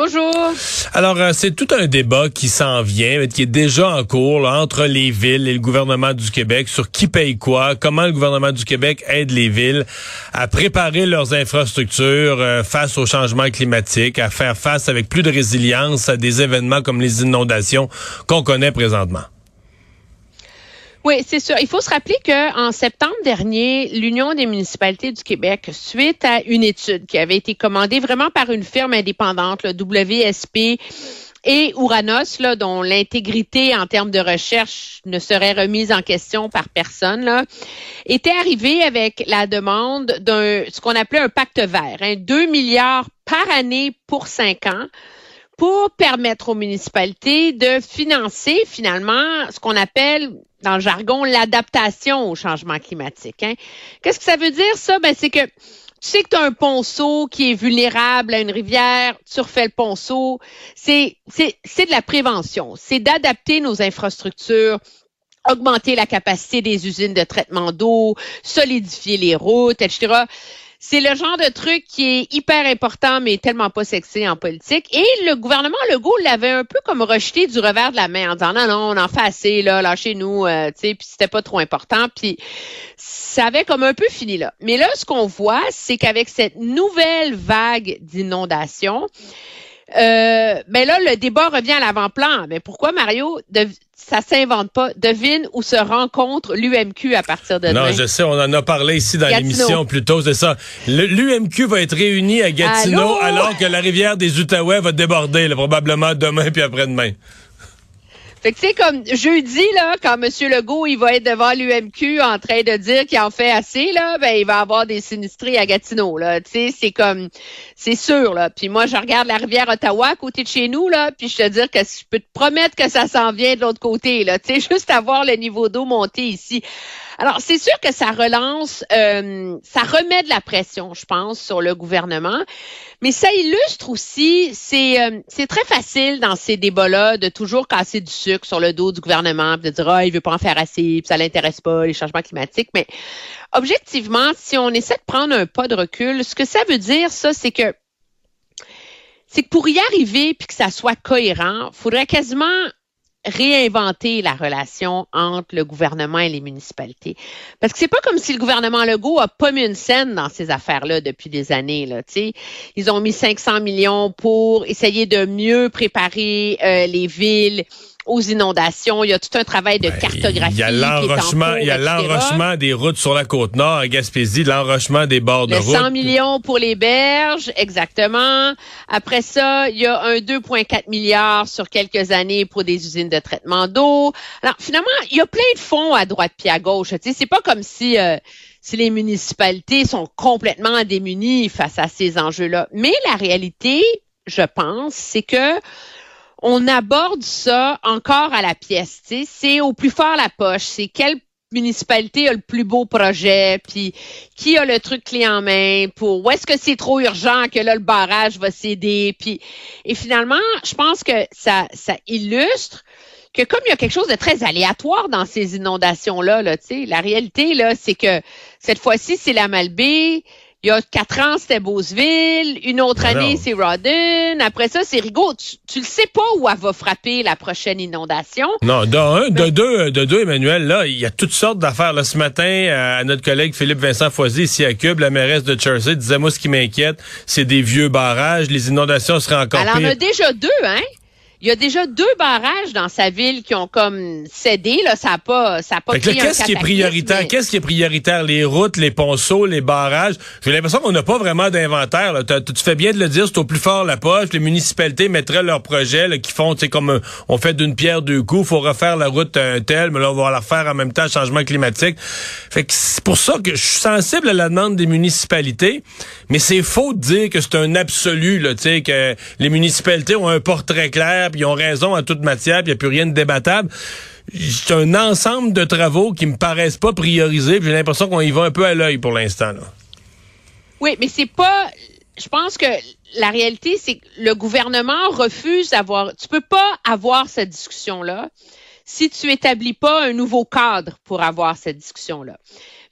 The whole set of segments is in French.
Bonjour. Alors, euh, c'est tout un débat qui s'en vient, mais qui est déjà en cours entre les villes et le gouvernement du Québec sur qui paye quoi, comment le gouvernement du Québec aide les villes à préparer leurs infrastructures euh, face au changement climatique, à faire face avec plus de résilience à des événements comme les inondations qu'on connaît présentement. Oui, c'est sûr. Il faut se rappeler qu'en septembre dernier, l'Union des municipalités du Québec, suite à une étude qui avait été commandée vraiment par une firme indépendante, le WSP, et Ouranos, là, dont l'intégrité en termes de recherche ne serait remise en question par personne, là, était arrivé avec la demande d'un ce qu'on appelait un pacte vert, hein, 2 milliards par année pour cinq ans pour permettre aux municipalités de financer finalement ce qu'on appelle dans le jargon l'adaptation au changement climatique. hein. Qu'est-ce que ça veut dire ça? Ben, c'est que tu sais que tu as un ponceau qui est vulnérable à une rivière, tu refais le ponceau. C'est, c'est, c'est de la prévention. C'est d'adapter nos infrastructures augmenter la capacité des usines de traitement d'eau, solidifier les routes, etc. C'est le genre de truc qui est hyper important, mais tellement pas sexy en politique. Et le gouvernement Legault l'avait un peu comme rejeté du revers de la main en disant non, non, on en fait assez, là, lâchez-nous, euh, tu sais, puis c'était pas trop important. Puis ça avait comme un peu fini là. Mais là, ce qu'on voit, c'est qu'avec cette nouvelle vague d'inondations, euh, ben là, le débat revient à l'avant-plan. Mais pourquoi, Mario, de, ça s'invente pas? Devine où se rencontre l'UMQ à partir de Non, demain. je sais, on en a parlé ici dans l'émission plus tôt, c'est ça. L'UMQ va être réuni à Gatineau Allô? alors que la rivière des Outaouais va déborder, là, probablement demain puis après-demain. Fait que c'est comme jeudi, là, quand M. Legault, il va être devant l'UMQ en train de dire qu'il en fait assez, là, ben, il va avoir des sinistrés à Gatineau, là. Tu sais, c'est comme, c'est sûr, là. Puis moi, je regarde la rivière Ottawa à côté de chez nous, là, puis je te dire que je peux te promettre que ça s'en vient de l'autre côté, là. Tu sais, juste à voir le niveau d'eau monter ici. Alors, c'est sûr que ça relance, euh, ça remet de la pression, je pense, sur le gouvernement. Mais ça illustre aussi, c'est euh, c'est très facile dans ces débats-là de toujours casser du sucre sur le dos du gouvernement, puis de dire ah il veut pas en faire assez, puis ça l'intéresse pas les changements climatiques. Mais objectivement, si on essaie de prendre un pas de recul, ce que ça veut dire, ça, c'est que c'est que pour y arriver puis que ça soit cohérent, faudrait quasiment réinventer la relation entre le gouvernement et les municipalités. Parce que c'est pas comme si le gouvernement Legault a pas mis une scène dans ces affaires-là depuis des années. Là. Ils ont mis 500 millions pour essayer de mieux préparer euh, les villes aux inondations. Il y a tout un travail de cartographie. Ben, Il y a l'enrochement, il y a l'enrochement des routes sur la côte nord à Gaspésie, l'enrochement des bords de Le route. 100 millions pour les berges, exactement. Après ça, il y a un 2,4 milliards sur quelques années pour des usines de traitement d'eau. Alors, finalement, il y a plein de fonds à droite puis à gauche. Tu sais, c'est pas comme si, euh, si les municipalités sont complètement démunies face à ces enjeux-là. Mais la réalité, je pense, c'est que on aborde ça encore à la pièce. C'est au plus fort la poche. C'est quelle municipalité a le plus beau projet, puis qui a le truc clé en main pour où est-ce que c'est trop urgent que là le barrage va céder, puis et finalement, je pense que ça illustre que comme il y a quelque chose de très aléatoire dans ces inondations là, tu la réalité là, c'est que cette fois-ci c'est la Malbaie. Il y a quatre ans, c'était Beauceville. Une autre Ah année, c'est Rawdon. Après ça, c'est Rigaud. Tu, tu le sais pas où elle va frapper la prochaine inondation. Non, de un, de deux, de deux, Emmanuel, là, il y a toutes sortes d'affaires. Là, ce matin, euh, à notre collègue Philippe Vincent Foisy, ici à Cube, la mairesse de Jersey, disait, moi, ce qui m'inquiète, c'est des vieux barrages. Les inondations seraient encore Elle en pires. a déjà deux, hein? Il y a déjà deux barrages dans sa ville qui ont comme cédé. Là, ça n'a pas, ça a pas qu'est-ce qui est prioritaire? mais- Qu'est-ce qui est prioritaire? Les routes, les ponceaux, les barrages? J'ai l'impression qu'on n'a pas vraiment d'inventaire. Tu fais bien de le dire, c'est au plus fort la poche. Les municipalités mettraient leurs projets là, qui font, tu sais, comme euh, on fait d'une pierre deux coups, faut refaire la route euh, telle, mais là, on va la refaire en même temps, changement climatique. Fait que c'est pour ça que je suis sensible à la demande des municipalités, mais c'est faux de dire que c'est un absolu, là, tu sais, que les municipalités ont un portrait clair, puis ils ont raison en toute matière, puis il n'y a plus rien de débattable. C'est un ensemble de travaux qui me paraissent pas priorisés, j'ai l'impression qu'on y va un peu à l'œil pour l'instant. Oui, mais c'est pas. je pense que la réalité, c'est que le gouvernement refuse d'avoir. Tu peux pas avoir cette discussion-là si tu établis pas un nouveau cadre pour avoir cette discussion-là.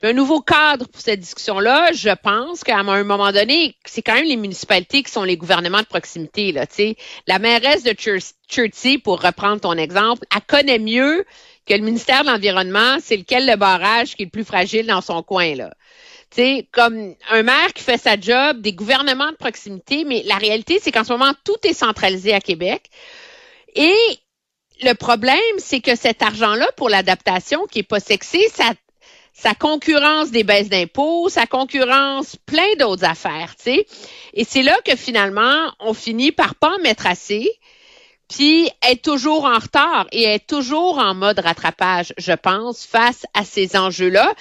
Un nouveau cadre pour cette discussion-là, je pense qu'à un moment donné, c'est quand même les municipalités qui sont les gouvernements de proximité. Là. La mairesse de Chertsey, pour reprendre ton exemple, elle connaît mieux que le ministère de l'Environnement, c'est lequel le barrage qui est le plus fragile dans son coin. Là. comme un maire qui fait sa job, des gouvernements de proximité, mais la réalité, c'est qu'en ce moment, tout est centralisé à Québec. Et le problème, c'est que cet argent-là pour l'adaptation qui est pas sexy, ça ça concurrence des baisses d'impôts, ça concurrence plein d'autres affaires, tu sais. Et c'est là que finalement, on finit par pas en mettre assez, puis être toujours en retard et être toujours en mode rattrapage, je pense, face à ces enjeux-là.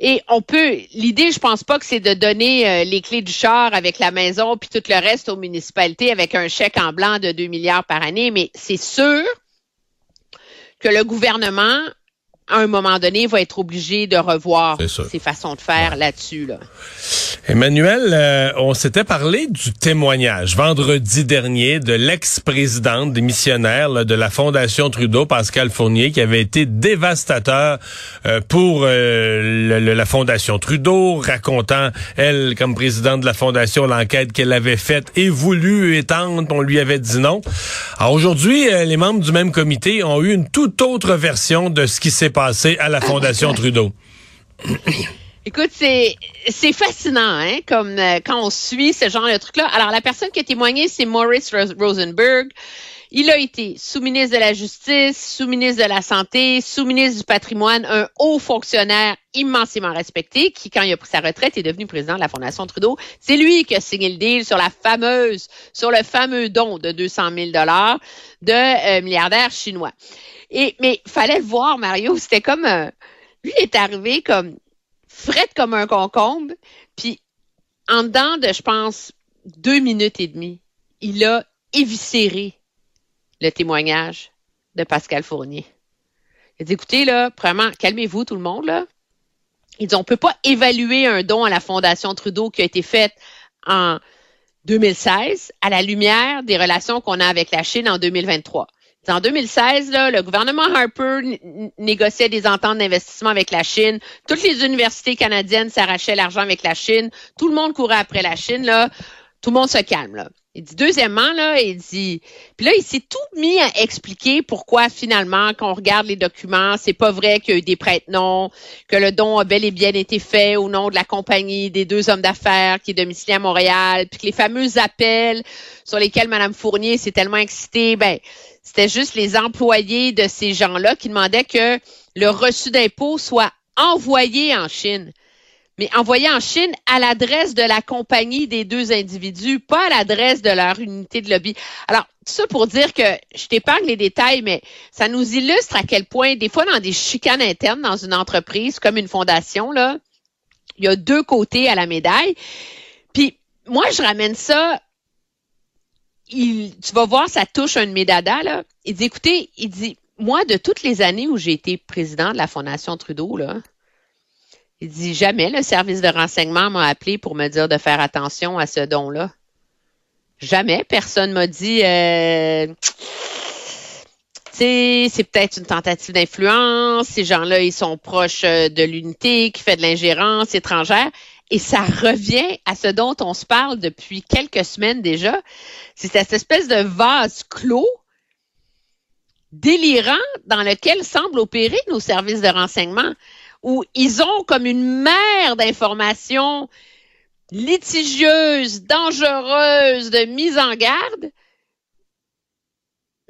Et on peut, l'idée, je pense pas que c'est de donner euh, les clés du char avec la maison puis tout le reste aux municipalités avec un chèque en blanc de 2 milliards par année, mais c'est sûr que le gouvernement à un moment donné, va être obligé de revoir ses façons de faire là-dessus. Là. Emmanuel, euh, on s'était parlé du témoignage vendredi dernier de l'ex-présidente démissionnaire de la Fondation Trudeau, Pascal Fournier, qui avait été dévastateur euh, pour euh, la Fondation Trudeau, racontant, elle, comme présidente de la Fondation, l'enquête qu'elle avait faite et voulu étendre, on lui avait dit non. Alors aujourd'hui, les membres du même comité ont eu une toute autre version de ce qui s'est passé à la Fondation Trudeau. Écoute, c'est fascinant, hein, comme euh, quand on suit ce genre de truc-là. Alors, la personne qui a témoigné, c'est Maurice Rosenberg. Il a été sous-ministre de la Justice, sous-ministre de la Santé, sous-ministre du Patrimoine, un haut fonctionnaire immensément respecté, qui, quand il a pris sa retraite, est devenu président de la Fondation Trudeau. C'est lui qui a signé le deal sur la fameuse, sur le fameux don de 200 000 dollars de euh, milliardaire chinois. Et mais fallait le voir, Mario. C'était comme euh, lui est arrivé comme frette comme un concombre. Puis, en dedans de, je pense, deux minutes et demie, il a éviscéré le témoignage de Pascal Fournier. Il dit, écoutez, là, vraiment, calmez-vous tout le monde, là. Il dit, on peut pas évaluer un don à la Fondation Trudeau qui a été fait en 2016 à la lumière des relations qu'on a avec la Chine en 2023. En 2016, là, le gouvernement Harper négociait des ententes d'investissement avec la Chine. Toutes les universités canadiennes s'arrachaient l'argent avec la Chine. Tout le monde courait après la Chine. Là. Tout le monde se calme. Là. Il dit deuxièmement, là, il dit. Puis là, il s'est tout mis à expliquer pourquoi finalement, quand on regarde les documents, c'est pas vrai qu'il y a eu des prête-noms, que le don a bel et bien été fait au nom de la compagnie des deux hommes d'affaires qui est domiciliée à Montréal, puis que les fameux appels sur lesquels Mme Fournier s'est tellement excitée, ben c'était juste les employés de ces gens-là qui demandaient que le reçu d'impôt soit envoyé en Chine. Mais envoyé en Chine à l'adresse de la compagnie des deux individus, pas à l'adresse de leur unité de lobby. Alors, tout ça pour dire que je t'épargne les détails, mais ça nous illustre à quel point, des fois, dans des chicanes internes dans une entreprise, comme une fondation, là, il y a deux côtés à la médaille. Puis, moi, je ramène ça tu vas voir, ça touche un de mes dadas, là. Il dit, écoutez, il dit, moi, de toutes les années où j'ai été président de la Fondation Trudeau, là, il dit, jamais le service de renseignement m'a appelé pour me dire de faire attention à ce don-là. Jamais. Personne m'a dit, euh, c'est peut-être une tentative d'influence. Ces gens-là, ils sont proches euh, de l'unité qui fait de l'ingérence étrangère. Et ça revient à ce dont on se parle depuis quelques semaines déjà. C'est cette espèce de vase clos délirant dans lequel semblent opérer nos services de renseignement, où ils ont comme une mer d'informations litigieuses, dangereuses, de mise en garde,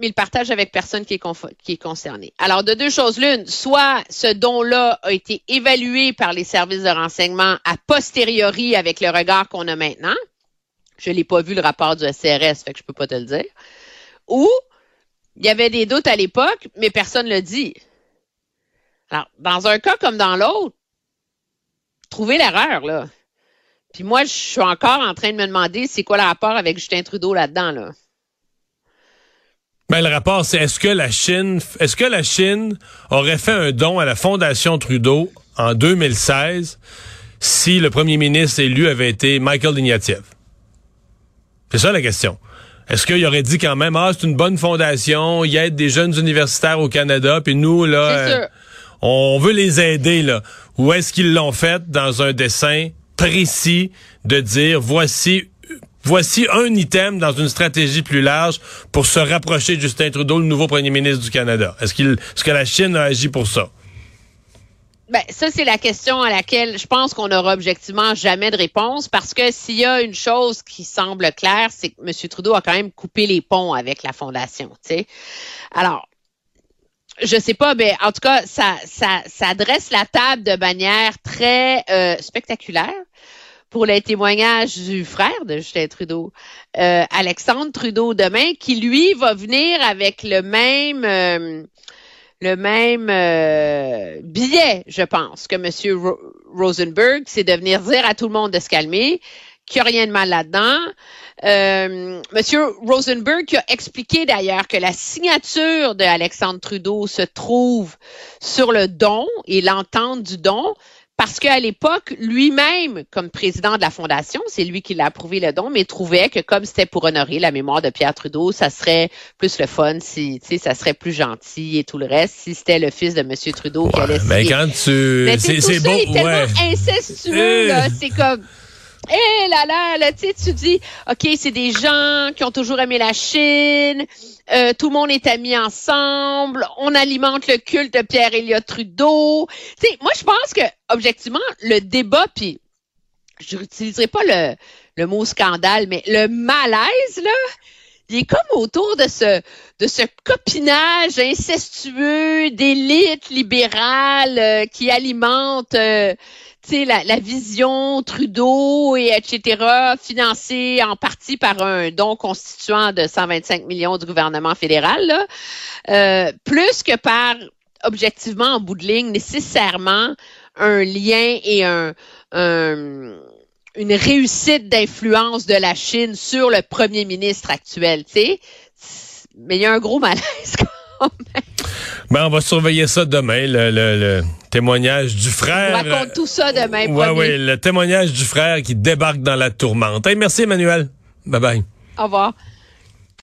mais il partage avec personne qui est, qui est concerné. Alors, de deux choses l'une, soit ce don-là a été évalué par les services de renseignement a posteriori avec le regard qu'on a maintenant. Je l'ai pas vu le rapport du SRS, fait que je peux pas te le dire. Ou il y avait des doutes à l'époque, mais personne ne le dit. Alors, dans un cas comme dans l'autre, trouvez l'erreur, là. Puis moi, je suis encore en train de me demander c'est quoi le rapport avec Justin Trudeau là-dedans, là? Ben, le rapport, c'est est-ce que la Chine, est-ce que la Chine aurait fait un don à la Fondation Trudeau en 2016 si le premier ministre élu avait été Michael Ignatieff? C'est ça la question. Est-ce qu'il aurait dit quand même, ah, c'est une bonne fondation, il aide des jeunes universitaires au Canada, puis nous, là, euh, on veut les aider, là. Ou est-ce qu'ils l'ont fait? Dans un dessin précis de dire, voici Voici un item dans une stratégie plus large pour se rapprocher de Justin Trudeau, le nouveau premier ministre du Canada. Est-ce que la Chine a agi pour ça? Ben, ça, c'est la question à laquelle je pense qu'on n'aura objectivement jamais de réponse parce que s'il y a une chose qui semble claire, c'est que M. Trudeau a quand même coupé les ponts avec la Fondation. Alors, je sais pas, mais en tout cas, ça, ça, ça dresse la table de manière très euh, spectaculaire pour les témoignages du frère de Justin Trudeau, euh, Alexandre Trudeau demain, qui lui va venir avec le même euh, le même euh, billet, je pense, que M. Rosenberg, c'est de venir dire à tout le monde de se calmer, qu'il n'y a rien de mal là-dedans. Euh, Monsieur Rosenberg qui a expliqué d'ailleurs que la signature de Alexandre Trudeau se trouve sur le don et l'entente du don, parce qu'à l'époque, lui-même, comme président de la Fondation, c'est lui qui l'a approuvé le don, mais trouvait que comme c'était pour honorer la mémoire de Pierre Trudeau, ça serait plus le fun, si, tu sais, ça serait plus gentil et tout le reste, si c'était le fils de M. Trudeau qui allait Mais quand tu... C'est beau, est tellement incestueux, là, c'est comme... Eh là là, là, tu sais, tu dis, OK, c'est des gens qui ont toujours aimé la Chine, euh, tout le monde est amis ensemble, on alimente le culte de Pierre Elliott Trudeau. Tu sais, moi, je pense que, objectivement, le débat, puis je n'utiliserai pas le, le mot scandale, mais le malaise, là, il est comme autour de ce, de ce copinage incestueux d'élite libérale euh, qui alimente euh, la, la, vision Trudeau et etc., financée en partie par un don constituant de 125 millions du gouvernement fédéral, là, euh, plus que par, objectivement, en bout de ligne, nécessairement un lien et un, une réussite d'influence de la Chine sur le premier ministre actuel, tu sais. Mais il y a un gros malaise quand même. Ben, on va surveiller ça demain, le, le, témoignage du frère. On raconte tout ça demain. Oui, oui, le témoignage du frère qui débarque dans la tourmente. merci Emmanuel. Bye bye. Au revoir.